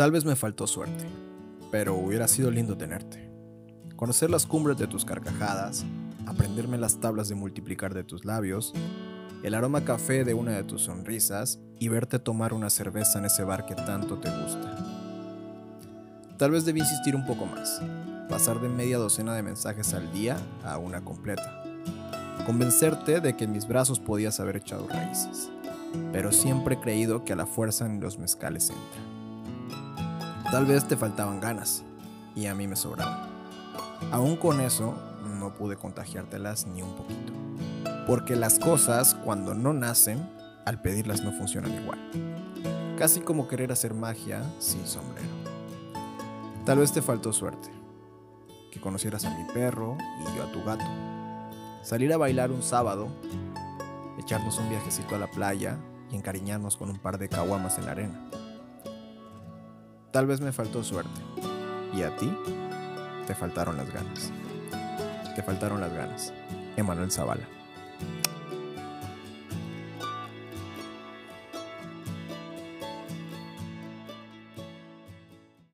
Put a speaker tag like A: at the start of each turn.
A: Tal vez me faltó suerte, pero hubiera sido lindo tenerte. Conocer las cumbres de tus carcajadas, aprenderme las tablas de multiplicar de tus labios, el aroma café de una de tus sonrisas y verte tomar una cerveza en ese bar que tanto te gusta. Tal vez debí insistir un poco más, pasar de media docena de mensajes al día a una completa. Convencerte de que en mis brazos podías haber echado raíces, pero siempre he creído que a la fuerza en los mezcales entra. Tal vez te faltaban ganas, y a mí me sobraban. Aún con eso, no pude contagiártelas ni un poquito. Porque las cosas, cuando no nacen, al pedirlas no funcionan igual. Casi como querer hacer magia sin sombrero. Tal vez te faltó suerte. Que conocieras a mi perro y yo a tu gato. Salir a bailar un sábado, echarnos un viajecito a la playa y encariñarnos con un par de caguamas en la arena. Tal vez me faltó suerte. ¿Y a ti? Te faltaron las ganas. Te faltaron las ganas. Emanuel Zavala.